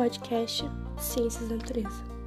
podcast Ciências da Natureza.